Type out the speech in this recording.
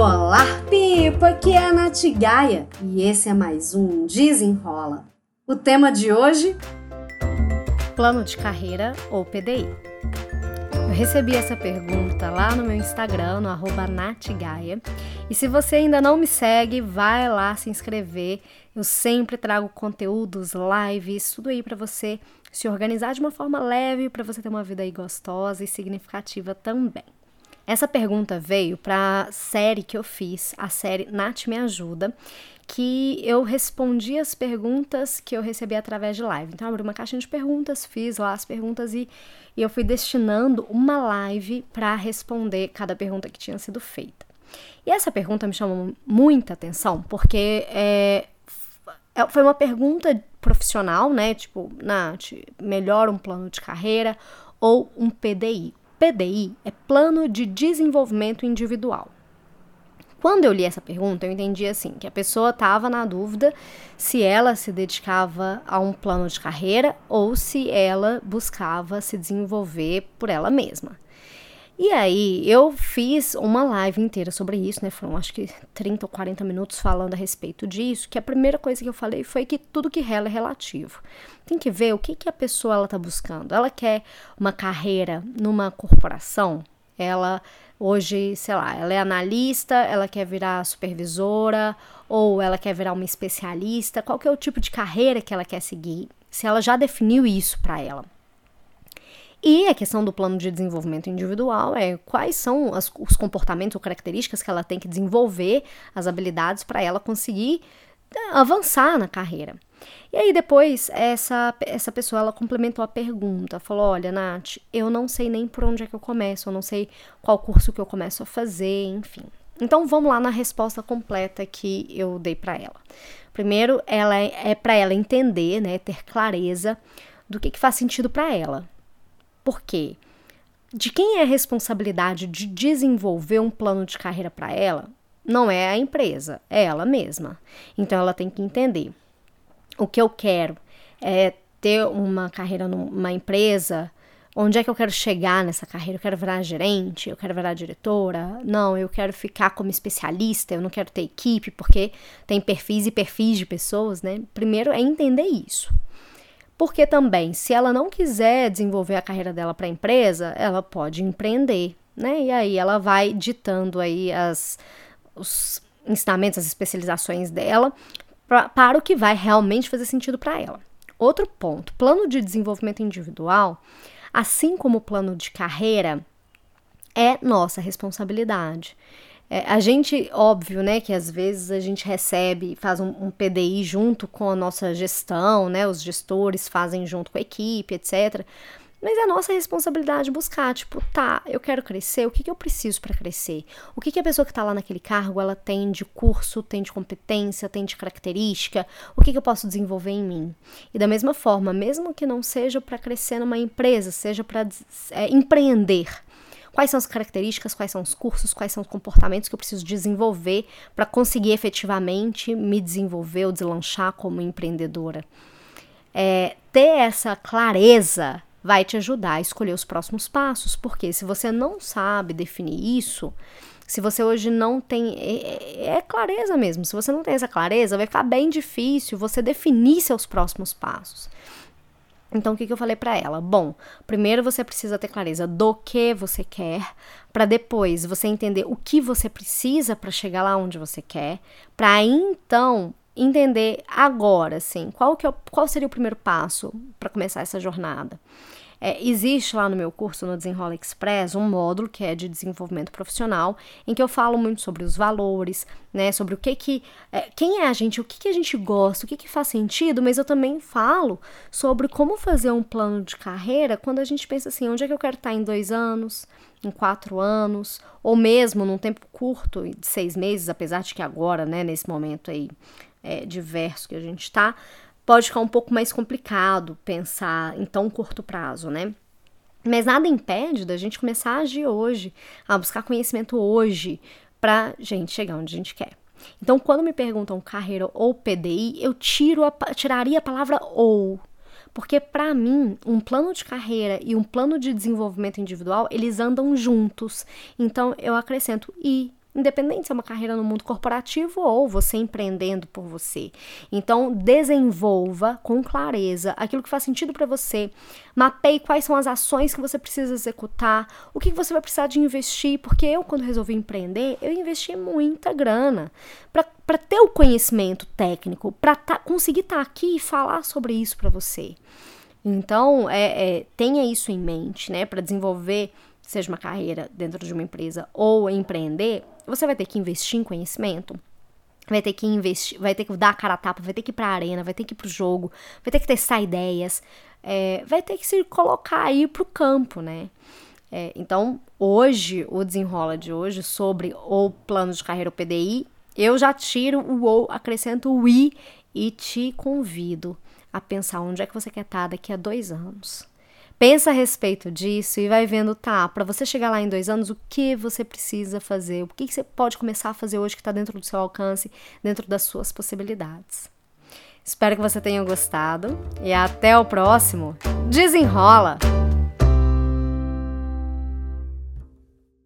Olá, Pipa! Aqui é a Nath Gaia e esse é mais um Desenrola. O tema de hoje? Plano de carreira ou PDI. Eu recebi essa pergunta lá no meu Instagram, no arroba natgaia. E se você ainda não me segue, vai lá se inscrever. Eu sempre trago conteúdos, lives, tudo aí para você se organizar de uma forma leve, para você ter uma vida aí gostosa e significativa também. Essa pergunta veio para a série que eu fiz, a série Nath Me Ajuda, que eu respondi as perguntas que eu recebi através de live. Então, eu abri uma caixinha de perguntas, fiz lá as perguntas e, e eu fui destinando uma live para responder cada pergunta que tinha sido feita. E essa pergunta me chamou muita atenção, porque é, é foi uma pergunta profissional, né? Tipo, Nath, melhor um plano de carreira ou um PDI? PDI é Plano de Desenvolvimento Individual. Quando eu li essa pergunta, eu entendi assim, que a pessoa estava na dúvida se ela se dedicava a um plano de carreira ou se ela buscava se desenvolver por ela mesma. E aí, eu fiz uma live inteira sobre isso, né? Foram acho que 30 ou 40 minutos falando a respeito disso, que a primeira coisa que eu falei foi que tudo que rela é relativo. Tem que ver o que, que a pessoa ela tá buscando. Ela quer uma carreira numa corporação? Ela hoje, sei lá, ela é analista, ela quer virar supervisora ou ela quer virar uma especialista? Qual que é o tipo de carreira que ela quer seguir? Se ela já definiu isso para ela. E a questão do plano de desenvolvimento individual é quais são as, os comportamentos ou características que ela tem que desenvolver, as habilidades para ela conseguir é, avançar na carreira. E aí depois essa, essa pessoa ela complementou a pergunta, falou: "Olha, Nath, eu não sei nem por onde é que eu começo, eu não sei qual curso que eu começo a fazer, enfim". Então vamos lá na resposta completa que eu dei para ela. Primeiro, ela é, é para ela entender, né, ter clareza do que, que faz sentido para ela. Por quê? De quem é a responsabilidade de desenvolver um plano de carreira para ela? Não é a empresa, é ela mesma. Então ela tem que entender. O que eu quero é ter uma carreira numa empresa. Onde é que eu quero chegar nessa carreira? Eu quero virar gerente? Eu quero virar diretora? Não, eu quero ficar como especialista, eu não quero ter equipe, porque tem perfis e perfis de pessoas, né? Primeiro é entender isso. Porque também, se ela não quiser desenvolver a carreira dela para a empresa, ela pode empreender, né? E aí ela vai ditando aí as, os ensinamentos, as especializações dela pra, para o que vai realmente fazer sentido para ela. Outro ponto, plano de desenvolvimento individual, assim como o plano de carreira, é nossa responsabilidade. É, a gente, óbvio, né, que às vezes a gente recebe, faz um, um, PDI junto com a nossa gestão, né, os gestores fazem junto com a equipe, etc. Mas é a nossa responsabilidade buscar, tipo, tá, eu quero crescer, o que, que eu preciso para crescer? O que, que a pessoa que está lá naquele cargo, ela tem de curso, tem de competência, tem de característica? O que, que eu posso desenvolver em mim? E da mesma forma, mesmo que não seja para crescer numa empresa, seja para é, empreender, Quais são as características, quais são os cursos, quais são os comportamentos que eu preciso desenvolver para conseguir efetivamente me desenvolver ou deslanchar como empreendedora. É, ter essa clareza vai te ajudar a escolher os próximos passos, porque se você não sabe definir isso, se você hoje não tem. É, é, é, clareza mesmo. Se você não tem essa clareza, vai ficar bem difícil você definir seus próximos passos. Então, o que, que eu falei para ela? Bom, primeiro você precisa ter clareza do que você quer, para depois você entender o que você precisa para chegar lá onde você quer, para então entender agora, assim, qual, que é, qual seria o primeiro passo para começar essa jornada. É, existe lá no meu curso, no Desenrola Express, um módulo que é de desenvolvimento profissional, em que eu falo muito sobre os valores, né, sobre o que que, é, quem é a gente, o que que a gente gosta, o que que faz sentido, mas eu também falo sobre como fazer um plano de carreira quando a gente pensa assim, onde é que eu quero estar em dois anos, em quatro anos, ou mesmo num tempo curto, de seis meses, apesar de que agora, né, nesse momento aí é, diverso que a gente está, pode ficar um pouco mais complicado pensar em tão curto prazo, né? Mas nada impede da gente começar a agir hoje, a buscar conhecimento hoje, pra gente chegar onde a gente quer. Então, quando me perguntam carreira ou PDI, eu tiro a, tiraria a palavra ou. Porque, para mim, um plano de carreira e um plano de desenvolvimento individual, eles andam juntos. Então, eu acrescento e independente se é uma carreira no mundo corporativo ou você empreendendo por você. Então, desenvolva com clareza aquilo que faz sentido para você. Mapeie quais são as ações que você precisa executar, o que você vai precisar de investir, porque eu, quando resolvi empreender, eu investi muita grana para ter o conhecimento técnico, para tá, conseguir estar tá aqui e falar sobre isso para você. Então, é, é, tenha isso em mente, né, para desenvolver seja uma carreira dentro de uma empresa ou empreender, você vai ter que investir em conhecimento, vai ter que investir, vai ter que dar a cara a tapa, vai ter que ir pra arena, vai ter que ir pro jogo, vai ter que testar ideias, é, vai ter que se colocar aí pro campo, né? É, então, hoje, o desenrola de hoje sobre o plano de carreira, o PDI, eu já tiro o ou, acrescento o i e te convido a pensar onde é que você quer estar daqui a dois anos. Pensa a respeito disso e vai vendo, tá, para você chegar lá em dois anos, o que você precisa fazer, o que você pode começar a fazer hoje que está dentro do seu alcance, dentro das suas possibilidades. Espero que você tenha gostado e até o próximo. Desenrola!